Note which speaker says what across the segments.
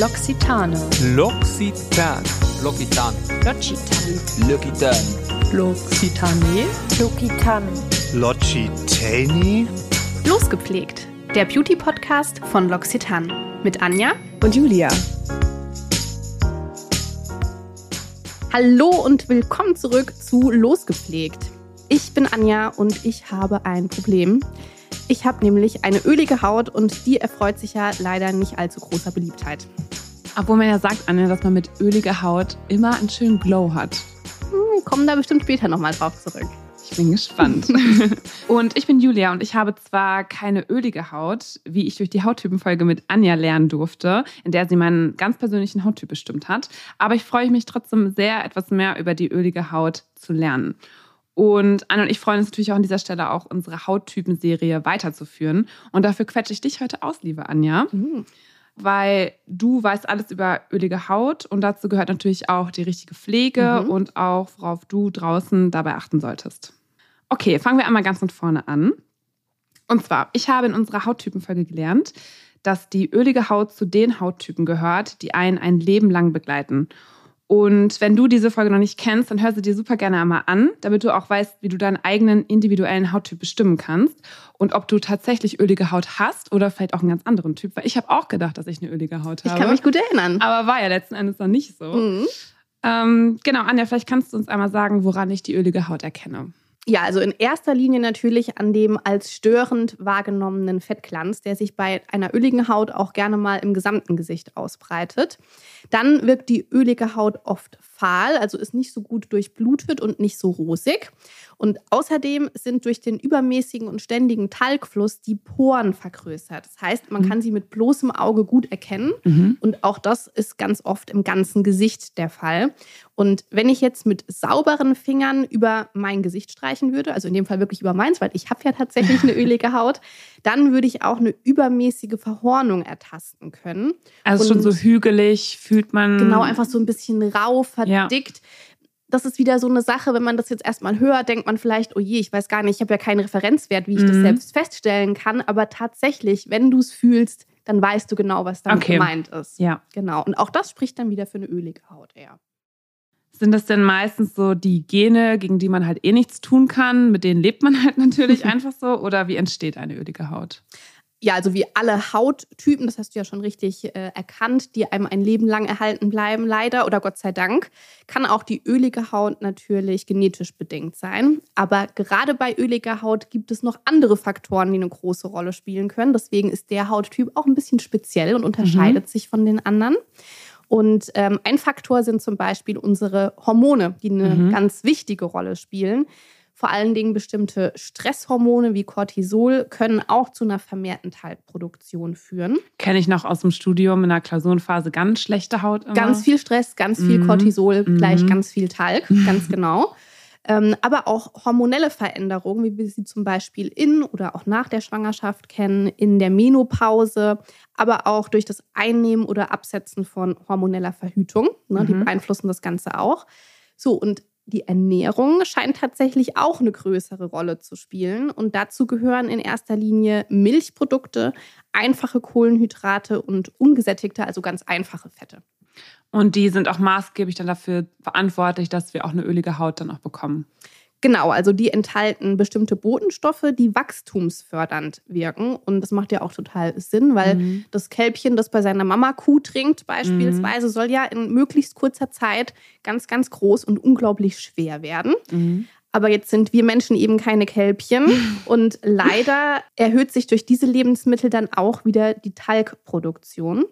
Speaker 1: L'Occitane.
Speaker 2: L'Occitan.
Speaker 3: L'Occitan.
Speaker 1: L'Occitane.
Speaker 3: L'Occitan.
Speaker 1: L'Occitane.
Speaker 4: L'Occitane.
Speaker 5: L'Occitani?
Speaker 1: Losgepflegt. Der Beauty-Podcast von L'Occitane. Mit Anja
Speaker 4: Und Julia.
Speaker 1: Hallo und willkommen zurück zu Losgepflegt. Ich bin Anja und ich habe ein Problem. Ich habe nämlich eine ölige Haut und die erfreut sich ja leider nicht allzu großer Beliebtheit.
Speaker 6: Obwohl man ja sagt, Anja, dass man mit öliger Haut immer einen schönen Glow hat.
Speaker 1: Hm, kommen da bestimmt später nochmal drauf zurück.
Speaker 6: Ich bin gespannt. und ich bin Julia und ich habe zwar keine ölige Haut, wie ich durch die Hauttypenfolge mit Anja lernen durfte, in der sie meinen ganz persönlichen Hauttyp bestimmt hat, aber ich freue mich trotzdem sehr, etwas mehr über die ölige Haut zu lernen. Und Anne und ich freuen uns natürlich auch an dieser Stelle auch, unsere Hauttypen-Serie weiterzuführen. Und dafür quetsche ich dich heute aus, liebe Anja. Weil du weißt alles über ölige Haut und dazu gehört natürlich auch die richtige Pflege
Speaker 1: Mhm.
Speaker 6: und auch, worauf du draußen dabei achten solltest. Okay, fangen wir einmal ganz von vorne an. Und zwar, ich habe in unserer Hauttypenfolge gelernt, dass die ölige Haut zu den Hauttypen gehört, die einen ein Leben lang begleiten. Und wenn du diese Folge noch nicht kennst, dann hör sie dir super gerne einmal an, damit du auch weißt, wie du deinen eigenen individuellen Hauttyp bestimmen kannst und ob du tatsächlich ölige Haut hast oder vielleicht auch einen ganz anderen Typ. Weil ich habe auch gedacht, dass ich eine ölige Haut
Speaker 1: Ich
Speaker 6: habe.
Speaker 1: kann mich gut erinnern.
Speaker 6: aber war ja letzten Endes noch nicht so.
Speaker 1: Mhm.
Speaker 6: Ähm, genau, Anja, vielleicht kannst du uns einmal sagen, woran ich die ölige Haut erkenne.
Speaker 1: Ja, also in erster Linie natürlich an dem als störend wahrgenommenen Fettglanz, der sich bei einer öligen Haut auch gerne mal im gesamten Gesicht ausbreitet. Dann wirkt die ölige Haut oft fahl, also ist nicht so gut durchblutet und nicht so rosig. Und außerdem sind durch den übermäßigen und ständigen Talgfluss die Poren vergrößert. Das heißt, man
Speaker 6: Mhm.
Speaker 1: kann sie mit bloßem Auge gut erkennen. Und auch das ist ganz oft im ganzen Gesicht der Fall. Und wenn ich jetzt mit sauberen Fingern über mein Gesicht streichen würde, also in dem Fall wirklich über meins, weil ich habe ja tatsächlich eine ölige Haut, dann würde ich auch eine übermäßige Verhornung ertasten können.
Speaker 6: Also schon so
Speaker 1: Und-
Speaker 6: hügelig fühlt man.
Speaker 1: Genau, einfach so ein bisschen rau, verdickt. Das ist wieder so eine Sache, wenn man das jetzt erstmal hört, denkt man vielleicht, oh je, ich weiß gar nicht, ich habe ja keinen Referenzwert, wie ich das
Speaker 6: Mhm.
Speaker 1: selbst feststellen kann. Aber tatsächlich, wenn du es fühlst, dann weißt du genau, was damit
Speaker 6: Okay.
Speaker 1: gemeint ist.
Speaker 6: Ja.
Speaker 1: Genau. Und auch das spricht dann wieder für eine ölige Haut eher.
Speaker 6: Sind das denn meistens so die Gene, gegen die man halt eh nichts tun kann? Mit denen lebt man halt natürlich einfach so? Oder wie entsteht eine ölige Haut?
Speaker 1: Ja, also wie alle Hauttypen, das hast du ja schon richtig äh, erkannt, die einem ein Leben lang erhalten bleiben, leider oder Gott sei Dank, kann auch die ölige Haut natürlich genetisch bedingt sein. Aber gerade bei öliger Haut gibt es noch andere Faktoren, die eine große Rolle spielen können. Deswegen ist der Hauttyp auch ein bisschen speziell und unterscheidet sich von den anderen. Und ähm, ein Faktor sind zum Beispiel unsere Hormone, die eine
Speaker 6: Mhm.
Speaker 1: ganz wichtige Rolle spielen. Vor allen Dingen bestimmte Stresshormone wie Cortisol können auch zu einer vermehrten Talgproduktion führen.
Speaker 6: Kenne ich noch aus dem Studium in der Klausurenphase ganz schlechte Haut immer.
Speaker 1: Ganz viel Stress, ganz viel
Speaker 6: Mhm.
Speaker 1: Cortisol,
Speaker 6: Mhm.
Speaker 1: gleich ganz viel Talg, ganz genau. Ähm, aber auch hormonelle Veränderungen, wie wir sie zum Beispiel in oder auch nach der Schwangerschaft kennen, in der Menopause, aber auch durch das Einnehmen oder Absetzen von hormoneller Verhütung. Ne, Die
Speaker 6: Mhm.
Speaker 1: beeinflussen das Ganze auch. So, und die Ernährung scheint tatsächlich auch eine größere Rolle zu spielen. Und dazu gehören in erster Linie Milchprodukte, einfache Kohlenhydrate und ungesättigte, also ganz einfache Fette.
Speaker 6: Und die sind auch maßgeblich dann dafür verantwortlich, dass wir auch eine ölige Haut dann auch bekommen.
Speaker 1: Genau, also die enthalten bestimmte Botenstoffe, die wachstumsfördernd wirken. Und das macht ja auch total Sinn, weil
Speaker 6: Mhm.
Speaker 1: das Kälbchen, das bei seiner Mama Kuh trinkt, beispielsweise, soll ja in möglichst kurzer Zeit ganz, ganz groß und unglaublich schwer werden.
Speaker 6: Mhm.
Speaker 1: Aber jetzt sind wir Menschen eben keine Kälbchen. Und leider erhöht sich durch diese Lebensmittel dann auch wieder die Talgproduktion.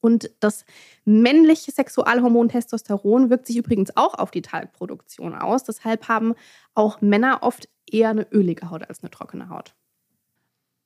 Speaker 1: Und das männliche Sexualhormon Testosteron wirkt sich übrigens auch auf die Talgproduktion aus. Deshalb haben auch Männer oft eher eine ölige Haut als eine trockene Haut.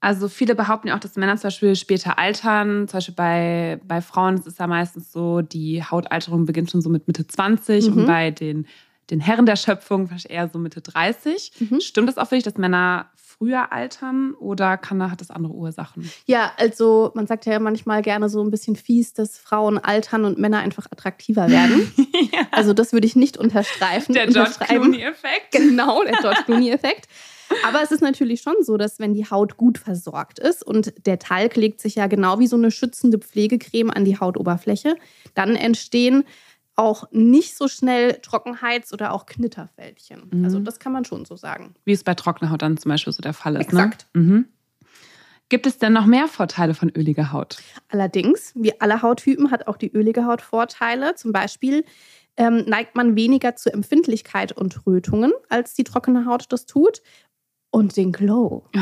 Speaker 6: Also viele behaupten ja auch, dass Männer zum Beispiel später altern. Zum Beispiel bei, bei Frauen ist es ja meistens so, die Hautalterung beginnt schon so mit Mitte 20
Speaker 1: Mhm.
Speaker 6: und bei den, den Herren der Schöpfung wahrscheinlich eher so Mitte 30.
Speaker 1: Mhm.
Speaker 6: Stimmt das auch für dich, dass Männer früher altern oder kann, hat das andere Ursachen?
Speaker 1: Ja, also man sagt ja manchmal gerne so ein bisschen fies, dass Frauen altern und Männer einfach attraktiver werden. Also das würde ich nicht unterstreifen.
Speaker 6: Der George. Clooney-Effekt.
Speaker 1: Genau, der George Clooney-Effekt. Aber es ist natürlich schon so, dass wenn die Haut gut versorgt ist und der Talg legt sich ja genau wie so eine schützende Pflegecreme an die Hautoberfläche, dann entstehen auch nicht so schnell Trockenheits- oder auch Knitterfältchen.
Speaker 6: Mhm.
Speaker 1: Also das kann man schon so sagen.
Speaker 6: Wie es bei trockener Haut dann zum Beispiel so der Fall ist.
Speaker 1: Exakt.
Speaker 6: Ne? Mhm. Gibt es denn noch mehr Vorteile von öliger Haut?
Speaker 1: Allerdings, wie alle Hauttypen hat auch die ölige Haut Vorteile. Zum Beispiel ähm, neigt man weniger zu Empfindlichkeit und Rötungen, als die trockene Haut das tut. Und den Glow.
Speaker 6: Oh,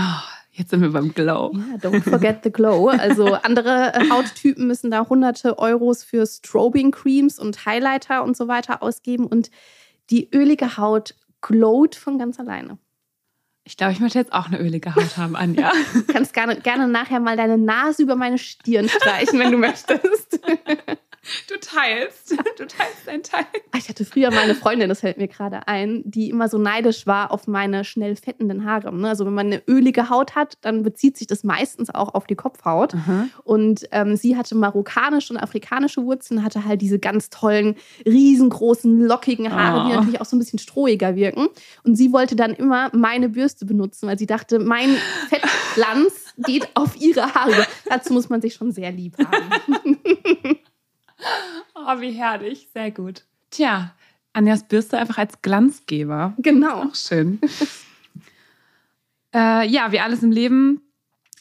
Speaker 6: jetzt sind wir beim Glow.
Speaker 1: Ja, don't forget the glow. Also andere äh, Hauttypen müssen da hunderte Euros für Strobing-Creams und Highlighter und so weiter ausgeben. Und die ölige Haut glowt von ganz alleine.
Speaker 6: Ich glaube, ich möchte jetzt auch eine ölige Haut haben, Anja.
Speaker 1: Du kannst gerne, gerne nachher mal deine Nase über meine Stirn streichen, wenn du möchtest.
Speaker 6: Du teilst. Du teilst dein Teil.
Speaker 1: Ich hatte früher mal eine Freundin, das fällt mir gerade ein, die immer so neidisch war auf meine schnell fettenden Haare. ne? Also wenn man eine ölige Haut hat, dann bezieht sich das meistens auch auf die Kopfhaut. Und ähm, sie hatte marokkanische und afrikanische Wurzeln, hatte halt diese ganz tollen, riesengroßen, lockigen Haare, die
Speaker 6: Oh.
Speaker 1: natürlich auch so ein bisschen strohiger wirken. Und sie wollte dann immer meine Bürste benutzen, weil sie dachte, mein Fettglanz geht auf ihre Haare. Dazu muss man sich schon sehr lieb haben.
Speaker 6: Oh, wie herrlich. Sehr gut. Tja, Anjas Bürste einfach als Glanzgeber.
Speaker 1: Genau.
Speaker 6: Auch schön. äh, ja, wie alles im Leben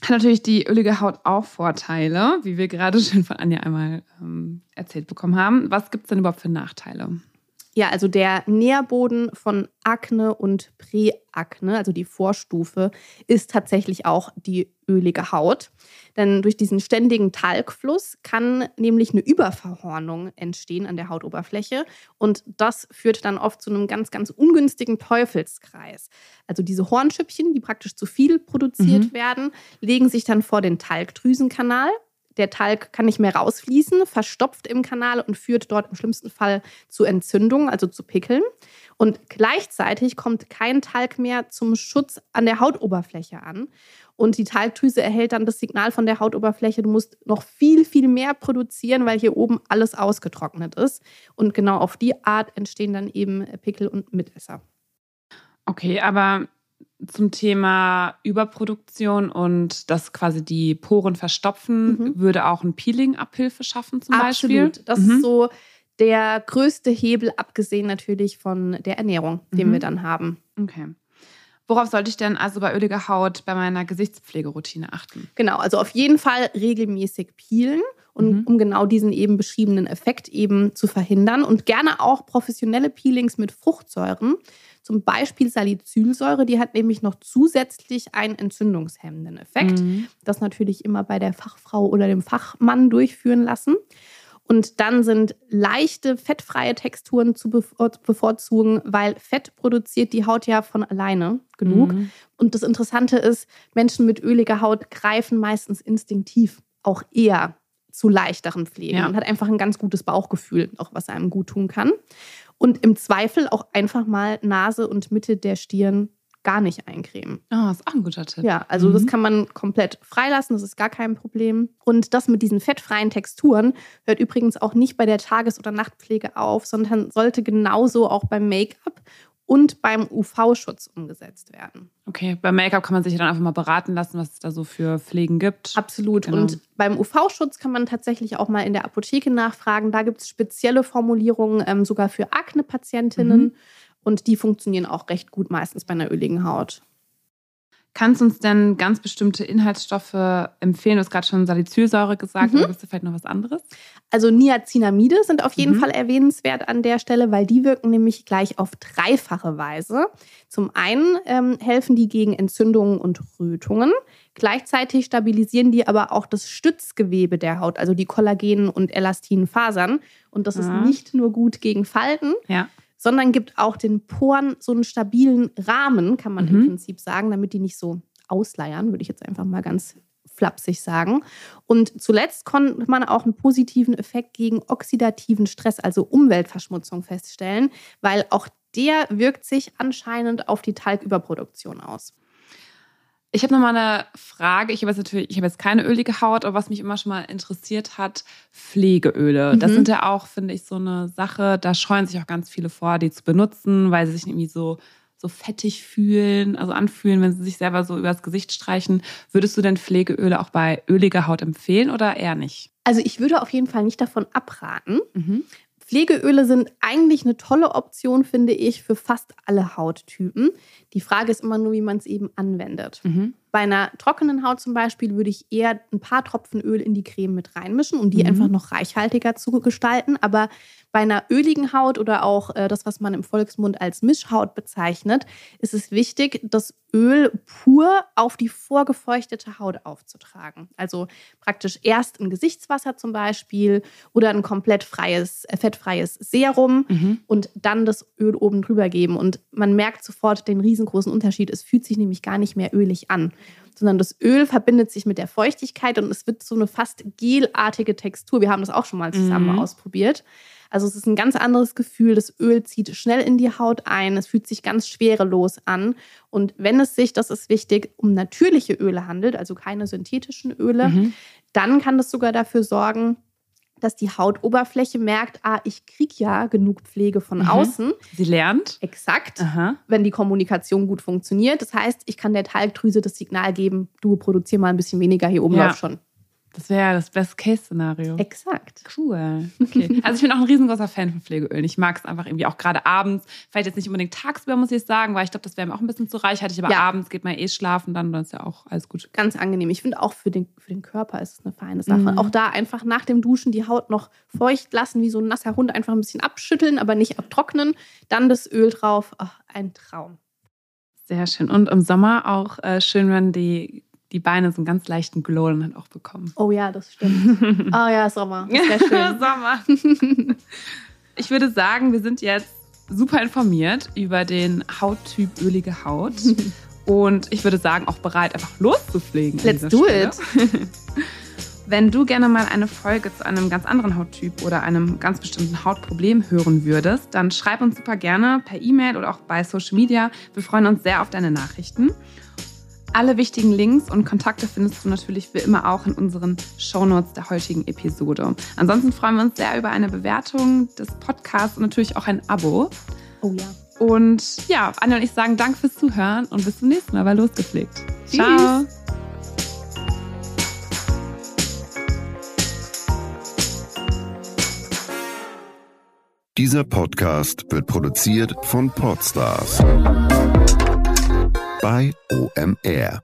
Speaker 6: hat natürlich die ölige Haut auch Vorteile, wie wir gerade schon von Anja einmal ähm, erzählt bekommen haben. Was gibt es denn überhaupt für Nachteile?
Speaker 1: Ja, also der Nährboden von Akne und Präakne, also die Vorstufe, ist tatsächlich auch die ölige Haut. Denn durch diesen ständigen Talgfluss kann nämlich eine Überverhornung entstehen an der Hautoberfläche. Und das führt dann oft zu einem ganz, ganz ungünstigen Teufelskreis. Also diese Hornschüppchen, die praktisch zu viel produziert werden, legen sich dann vor den Talgdrüsenkanal. Der Talg kann nicht mehr rausfließen, verstopft im Kanal und führt dort im schlimmsten Fall zu Entzündungen, also zu Pickeln. Und gleichzeitig kommt kein Talg mehr zum Schutz an der Hautoberfläche an. Und die Talgdrüse erhält dann das Signal von der Hautoberfläche, du musst noch viel, viel mehr produzieren, weil hier oben alles ausgetrocknet ist. Und genau auf die Art entstehen dann eben Pickel und Mitesser.
Speaker 6: Okay, aber zum Thema Überproduktion und dass quasi die Poren verstopfen,
Speaker 1: Mhm.
Speaker 6: würde auch ein Peeling Abhilfe schaffen zum Beispiel.
Speaker 1: Absolut. Das
Speaker 6: Mhm.
Speaker 1: ist so der größte Hebel, abgesehen natürlich von der Ernährung, den
Speaker 6: Mhm.
Speaker 1: wir dann haben.
Speaker 6: Okay. Worauf sollte ich denn also bei öliger Haut bei meiner Gesichtspflegeroutine achten?
Speaker 1: Genau, also auf jeden Fall regelmäßig peelen. Und
Speaker 6: Mhm.
Speaker 1: um genau diesen eben beschriebenen Effekt eben zu verhindern. Und gerne auch professionelle Peelings mit Fruchtsäuren. Zum Beispiel Salicylsäure, die hat nämlich noch zusätzlich einen entzündungshemmenden Effekt.
Speaker 6: Mhm.
Speaker 1: Das natürlich immer bei der Fachfrau oder dem Fachmann durchführen lassen. Und dann sind leichte, fettfreie Texturen zu bevor- bevorzugen, weil Fett produziert die Haut ja von alleine genug.
Speaker 6: Mhm.
Speaker 1: Und das Interessante ist, Menschen mit öliger Haut greifen meistens instinktiv auch eher zu leichteren Pflegen
Speaker 6: Ja.
Speaker 1: und hat einfach ein ganz gutes Bauchgefühl, auch was einem gut tun kann. Und im Zweifel auch einfach mal Nase und Mitte der Stirn gar nicht eincremen.
Speaker 6: Oh, ist auch ein guter Tipp.
Speaker 1: Ja, also
Speaker 6: Mhm.
Speaker 1: das kann man komplett freilassen, das ist gar kein Problem. Und das mit diesen fettfreien Texturen hört übrigens auch nicht bei der Tages- oder Nachtpflege auf, sondern sollte genauso auch beim Make-up und beim UV-Schutz umgesetzt werden.
Speaker 6: Okay, beim Make-up kann man sich ja dann einfach mal beraten lassen, was es da so für Pflegen gibt.
Speaker 1: Absolut.
Speaker 6: Genau.
Speaker 1: Und beim UV-Schutz kann man tatsächlich auch mal in der Apotheke nachfragen. Da gibt es spezielle Formulierungen ähm, sogar für Akne-Patientinnen.
Speaker 6: Mhm.
Speaker 1: Und die funktionieren auch recht gut meistens bei einer öligen Haut.
Speaker 6: Kannst du uns denn ganz bestimmte Inhaltsstoffe empfehlen? Du hast gerade schon Salicylsäure gesagt,
Speaker 1: Mhm.
Speaker 6: aber gibt es vielleicht noch was anderes?
Speaker 1: Also Niacinamide sind auf jeden
Speaker 6: Mhm.
Speaker 1: Fall erwähnenswert an der Stelle, weil die wirken nämlich gleich auf dreifache Weise. Zum einen ähm, helfen die gegen Entzündungen und Rötungen. Gleichzeitig stabilisieren die aber auch das Stützgewebe der Haut, also die Kollagen- und elastinen Fasern. Und das
Speaker 6: Ja.
Speaker 1: ist nicht nur gut gegen Falten,
Speaker 6: Ja.
Speaker 1: Sondern gibt auch den Poren so einen stabilen Rahmen, kann man im
Speaker 6: Mhm.
Speaker 1: Prinzip sagen, damit die nicht so ausleiern, würde ich jetzt einfach mal ganz flapsig sagen. Und zuletzt konnte man auch einen positiven Effekt gegen oxidativen Stress, also Umweltverschmutzung feststellen, weil auch der wirkt sich anscheinend auf die Talgüberproduktion aus.
Speaker 6: Ich habe noch mal eine Frage. Ich habe jetzt natürlich, ich habe jetzt keine ölige Haut, aber was mich immer schon mal interessiert hat, Pflegeöle. Das
Speaker 1: Mhm.
Speaker 6: sind ja auch, finde ich, so eine Sache. Da scheuen sich auch ganz viele vor, die zu benutzen, weil sie sich irgendwie so so fettig fühlen, also anfühlen, wenn sie sich selber so übers Gesicht streichen. Würdest du denn Pflegeöle auch bei öliger Haut empfehlen oder eher nicht?
Speaker 1: Also ich würde auf jeden Fall nicht davon abraten.
Speaker 6: Mhm.
Speaker 1: Pflegeöle sind eigentlich eine tolle Option, finde ich, für fast alle Hauttypen. Die Frage ist immer nur, wie man es eben anwendet.
Speaker 6: Mhm.
Speaker 1: Bei einer trockenen Haut zum Beispiel würde ich eher ein paar Tropfen Öl in die Creme mit reinmischen, um die
Speaker 6: Mhm.
Speaker 1: einfach noch reichhaltiger zu gestalten. Aber bei einer öligen Haut oder auch äh, das, was man im Volksmund als Mischhaut bezeichnet, ist es wichtig, das Öl pur auf die vorgefeuchtete Haut aufzutragen. Also praktisch erst ein Gesichtswasser zum Beispiel oder ein komplett freies, äh, fettfreies Serum
Speaker 6: Mhm.
Speaker 1: und dann das Öl oben drüber geben. Und man merkt sofort den riesengroßen Unterschied. Es fühlt sich nämlich gar nicht mehr ölig an, sondern das Öl verbindet sich mit der Feuchtigkeit und es wird so eine fast gelartige Textur. Wir haben das auch schon mal zusammen
Speaker 6: Mhm.
Speaker 1: ausprobiert. Also es ist ein ganz anderes Gefühl. Das Öl zieht schnell in die Haut ein. Es fühlt sich ganz schwerelos an. Und wenn es sich, das ist wichtig, um natürliche Öle handelt, also keine synthetischen Öle,
Speaker 6: Mhm.
Speaker 1: dann kann das sogar dafür sorgen, dass die Hautoberfläche merkt, ah, ich kriege ja genug Pflege von
Speaker 6: Mhm.
Speaker 1: außen.
Speaker 6: Sie lernt.
Speaker 1: Exakt.
Speaker 6: Aha.
Speaker 1: Wenn die Kommunikation gut funktioniert. Das heißt, ich kann der Talgdrüse das Signal geben, du produzier mal ein bisschen weniger, hier oben
Speaker 6: Ja.
Speaker 1: läuft schon.
Speaker 6: Das wäre das Best-Case-Szenario.
Speaker 1: Exakt.
Speaker 6: Cool. Okay. Also ich bin auch ein riesengroßer Fan von Pflegeölen. Ich mag es einfach irgendwie auch gerade abends. Vielleicht jetzt nicht unbedingt tagsüber, muss ich sagen, weil ich glaube, das wäre mir auch ein bisschen zu reichhaltig. Aber
Speaker 1: Ja.
Speaker 6: abends geht man eh schlafen, dann, dann ist ja auch alles gut.
Speaker 1: Ganz angenehm. Ich finde auch für den, für den Körper ist es eine feine Sache.
Speaker 6: Mhm.
Speaker 1: Auch da einfach nach dem Duschen die Haut noch feucht lassen, wie so ein nasser Hund, einfach ein bisschen abschütteln, aber nicht abtrocknen. Dann das Öl drauf. Ach, ein Traum.
Speaker 6: Sehr schön. Und im Sommer auch äh, schön, wenn die, die Beine so einen ganz leichten Glow dann halt auch bekommen.
Speaker 1: Oh ja, das stimmt. oh ja, Sommer. Sehr schön.
Speaker 6: Sommer. Ich würde sagen, wir sind jetzt super informiert über den Hauttyp ölige Haut. Und ich würde sagen, auch bereit, einfach loszufliegen.
Speaker 1: Let's do
Speaker 6: Stelle.
Speaker 1: it.
Speaker 6: Wenn du gerne mal eine Folge zu einem ganz anderen Hauttyp oder einem ganz bestimmten Hautproblem hören würdest, dann schreib uns super gerne per E-Mail oder auch bei Social Media. Wir freuen uns sehr auf deine Nachrichten. Alle wichtigen Links und Kontakte findest du natürlich wie immer auch in unseren Shownotes der heutigen Episode. Ansonsten freuen wir uns sehr über eine Bewertung des Podcasts und natürlich auch ein Abo.
Speaker 1: Oh ja.
Speaker 6: Und ja, Anja und ich sagen Dank fürs Zuhören und bis zum nächsten Mal bei Losgepflegt.
Speaker 1: Tschüss.
Speaker 6: Ciao.
Speaker 7: Dieser Podcast wird produziert von Podstars bei OMR.